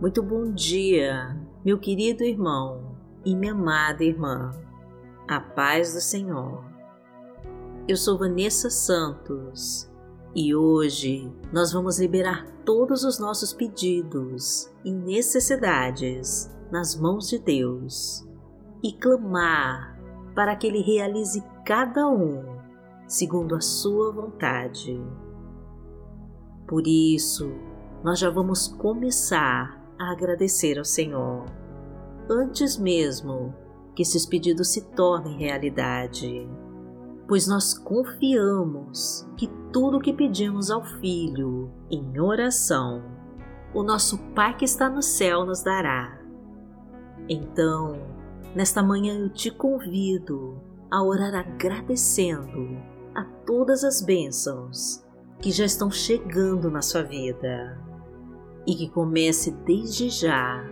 Muito bom dia, meu querido irmão e minha amada irmã. A paz do Senhor. Eu sou Vanessa Santos e hoje nós vamos liberar todos os nossos pedidos e necessidades nas mãos de Deus e clamar para que Ele realize cada um segundo a Sua vontade. Por isso, nós já vamos começar a agradecer ao Senhor, antes mesmo que esses pedidos se tornem realidade, pois nós confiamos que tudo o que pedimos ao Filho em oração, o nosso Pai que está no céu nos dará. Então, nesta manhã eu te convido a orar agradecendo a todas as bênçãos que já estão chegando na sua vida e que comece desde já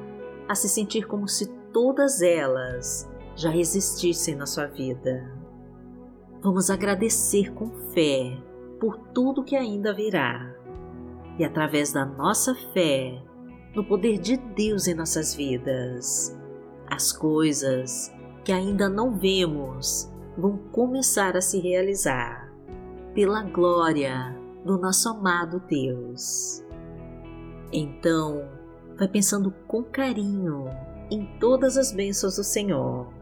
a se sentir como se todas elas já existissem na sua vida. Vamos agradecer com fé por tudo que ainda virá e através da nossa fé no poder de Deus em nossas vidas, as coisas que ainda não vemos vão começar a se realizar pela glória do nosso amado Deus. Então, vai pensando com carinho em todas as bênçãos do Senhor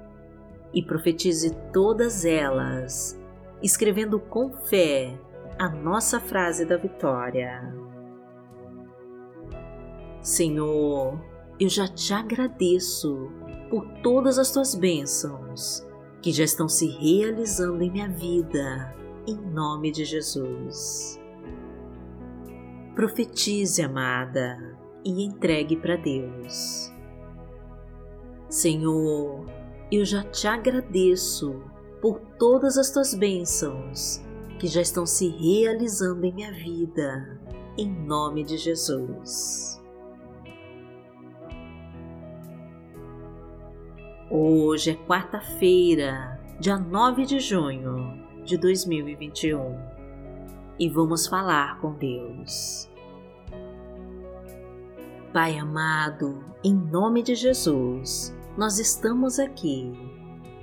e profetize todas elas, escrevendo com fé a nossa frase da vitória. Senhor, eu já te agradeço por todas as tuas bênçãos que já estão se realizando em minha vida, em nome de Jesus. Profetize, amada, e entregue para Deus. Senhor, eu já te agradeço por todas as tuas bênçãos que já estão se realizando em minha vida, em nome de Jesus. Hoje é quarta-feira, dia 9 de junho de 2021 e vamos falar com Deus. Pai amado, em nome de Jesus, nós estamos aqui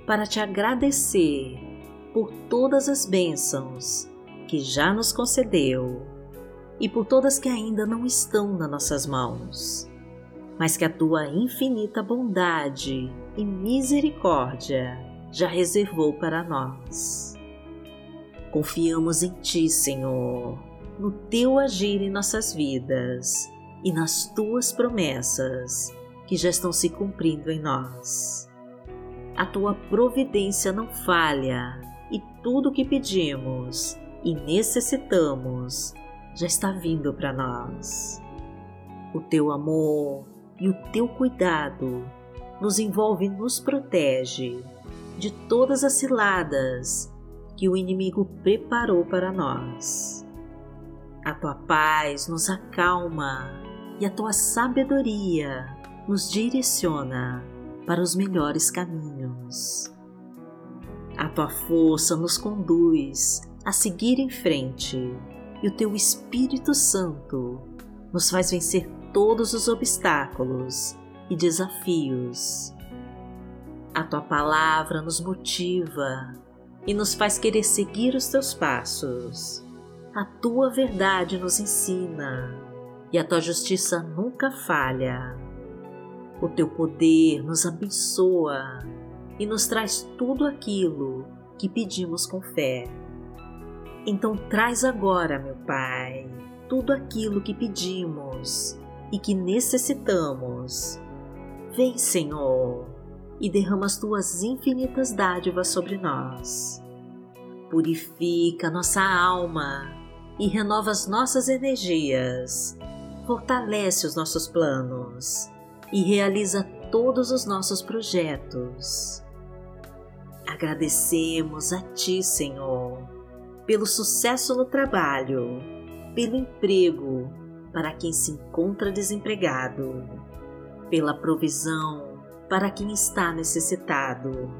para te agradecer por todas as bênçãos que já nos concedeu e por todas que ainda não estão nas nossas mãos, mas que a tua infinita bondade e misericórdia já reservou para nós. Confiamos em Ti, Senhor, no Teu agir em nossas vidas e nas Tuas promessas que já estão se cumprindo em nós. A Tua providência não falha e tudo o que pedimos e necessitamos já está vindo para nós. O Teu amor e o Teu cuidado nos envolve e nos protege de todas as ciladas que o inimigo preparou para nós. A tua paz nos acalma e a tua sabedoria nos direciona para os melhores caminhos. A tua força nos conduz a seguir em frente e o teu Espírito Santo nos faz vencer todos os obstáculos e desafios. A tua palavra nos motiva e nos faz querer seguir os teus passos. A tua verdade nos ensina e a tua justiça nunca falha. O teu poder nos abençoa e nos traz tudo aquilo que pedimos com fé. Então, traz agora, meu Pai, tudo aquilo que pedimos e que necessitamos. Vem, Senhor e derrama as tuas infinitas dádivas sobre nós. Purifica nossa alma e renova as nossas energias, fortalece os nossos planos e realiza todos os nossos projetos. Agradecemos a Ti, Senhor, pelo sucesso no trabalho, pelo emprego para quem se encontra desempregado, pela provisão para quem está necessitado,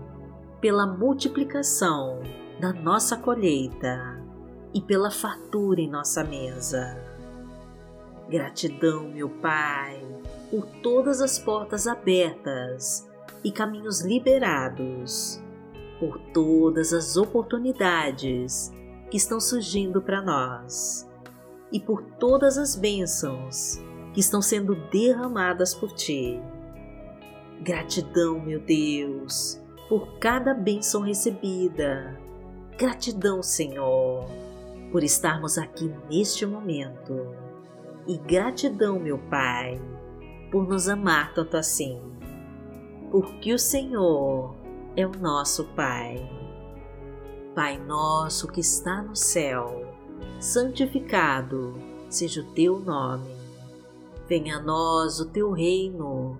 pela multiplicação da nossa colheita e pela fartura em nossa mesa. Gratidão, meu Pai, por todas as portas abertas e caminhos liberados, por todas as oportunidades que estão surgindo para nós e por todas as bênçãos que estão sendo derramadas por Ti. Gratidão, meu Deus, por cada bênção recebida. Gratidão, Senhor, por estarmos aqui neste momento. E gratidão, meu Pai, por nos amar tanto assim. Porque o Senhor é o nosso Pai. Pai nosso que está no céu, santificado seja o teu nome. Venha a nós o teu reino,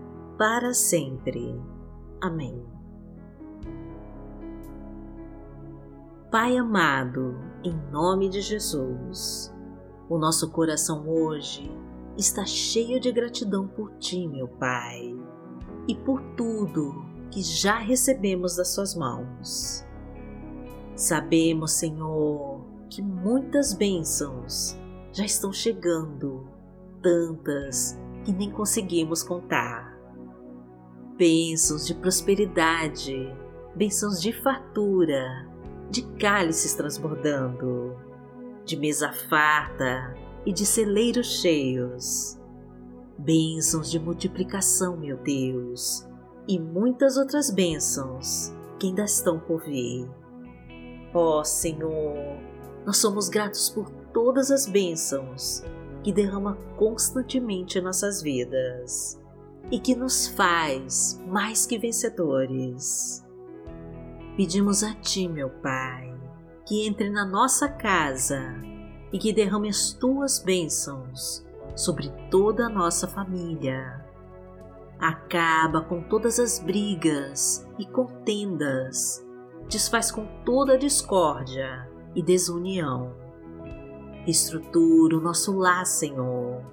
para sempre. Amém. Pai amado, em nome de Jesus, o nosso coração hoje está cheio de gratidão por Ti, meu Pai, e por tudo que já recebemos das Suas mãos. Sabemos, Senhor, que muitas bênçãos já estão chegando, tantas que nem conseguimos contar. Bênçãos de prosperidade, bênçãos de fartura, de cálices transbordando, de mesa farta e de celeiros cheios. Bênçãos de multiplicação, meu Deus, e muitas outras bênçãos que ainda estão por vir. Ó oh, Senhor, nós somos gratos por todas as bênçãos que derrama constantemente em nossas vidas e que nos faz mais que vencedores. Pedimos a Ti, meu Pai, que entre na nossa casa e que derrame as Tuas bênçãos sobre toda a nossa família acaba com todas as brigas e contendas, desfaz com toda a discórdia e desunião. Estrutura o nosso lar, Senhor.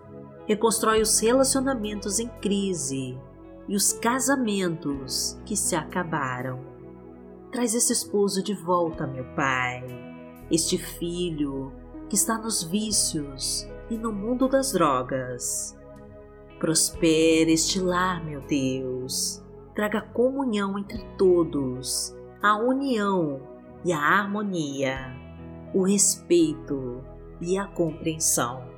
Reconstrói os relacionamentos em crise e os casamentos que se acabaram. Traz esse esposo de volta, meu Pai, este filho que está nos vícios e no mundo das drogas Prospere este lar, meu Deus. Traga comunhão entre todos, a união e a harmonia, o respeito e a compreensão.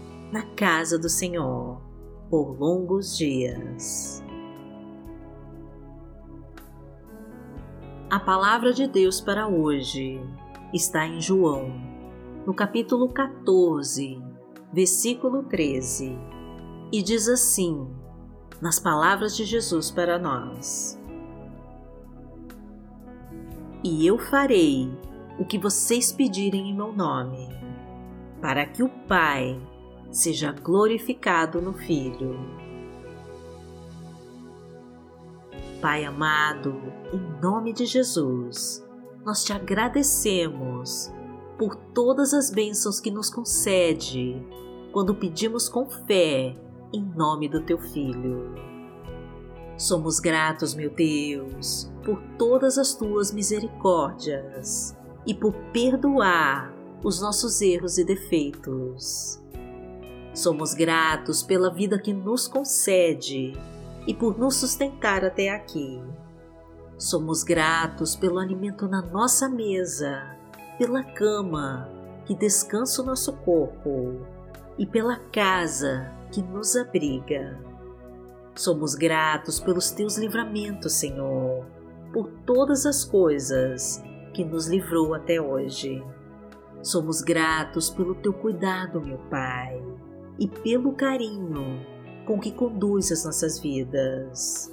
na casa do Senhor por longos dias. A palavra de Deus para hoje está em João, no capítulo 14, versículo 13, e diz assim, nas palavras de Jesus para nós: E eu farei o que vocês pedirem em meu nome, para que o Pai seja glorificado no Filho. Pai amado, em nome de Jesus, nós te agradecemos por todas as bênçãos que nos concede quando pedimos com fé em nome do teu Filho. Somos gratos, meu Deus, por todas as tuas misericórdias e por perdoar os nossos erros e defeitos. Somos gratos pela vida que nos concede e por nos sustentar até aqui. Somos gratos pelo alimento na nossa mesa, pela cama que descansa o nosso corpo e pela casa que nos abriga. Somos gratos pelos teus livramentos, Senhor, por todas as coisas que nos livrou até hoje. Somos gratos pelo teu cuidado, meu Pai, e pelo carinho com que conduz as nossas vidas.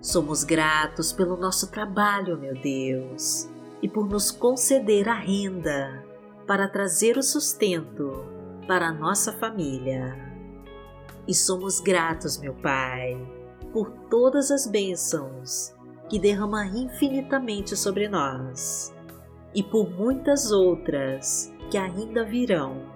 Somos gratos pelo nosso trabalho, meu Deus, e por nos conceder a renda para trazer o sustento para a nossa família. E somos gratos, meu Pai, por todas as bênçãos que derrama infinitamente sobre nós e por muitas outras que ainda virão,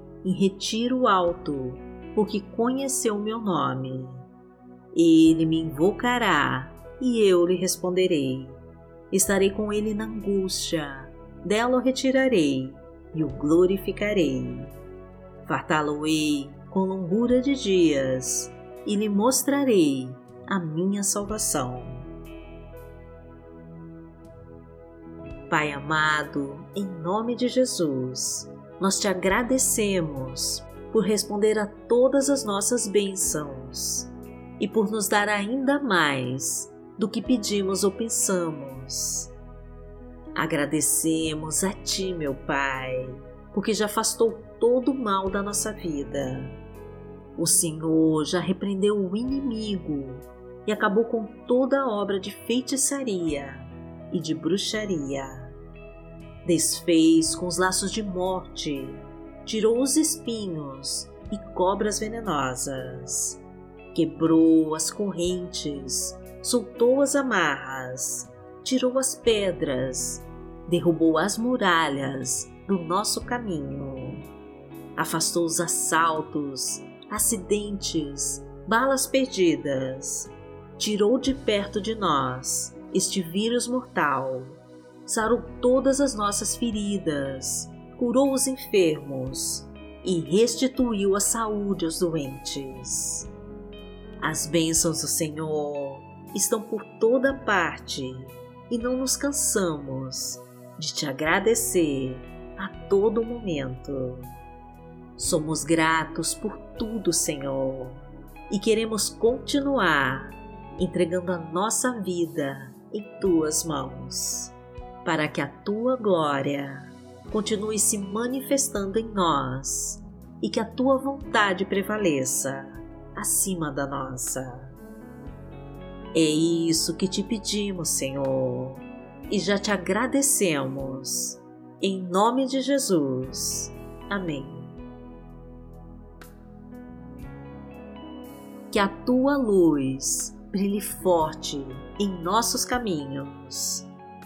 em retiro alto porque conheceu meu nome. Ele me invocará e eu lhe responderei. Estarei com ele na angústia, dela o retirarei e o glorificarei. Fartá-lo-ei com longura de dias e lhe mostrarei a minha salvação. Pai amado, em nome de Jesus, nós te agradecemos por responder a todas as nossas bênçãos e por nos dar ainda mais do que pedimos ou pensamos. Agradecemos a Ti, meu Pai, porque já afastou todo o mal da nossa vida. O Senhor já repreendeu o inimigo e acabou com toda a obra de feitiçaria e de bruxaria. Desfez com os laços de morte tirou os espinhos e cobras venenosas, quebrou as correntes, soltou as amarras, tirou as pedras, derrubou as muralhas do nosso caminho, afastou os assaltos, acidentes, balas perdidas, tirou de perto de nós este vírus mortal, sarou todas as nossas feridas, curou os enfermos e restituiu a saúde aos doentes. As bênçãos do Senhor estão por toda parte e não nos cansamos de te agradecer a todo momento. Somos gratos por tudo, Senhor, e queremos continuar entregando a nossa vida em tuas mãos, para que a tua glória continue se manifestando em nós e que a tua vontade prevaleça acima da nossa. É isso que te pedimos, Senhor, e já te agradecemos. Em nome de Jesus. Amém. Que a tua luz brilhe forte em nossos caminhos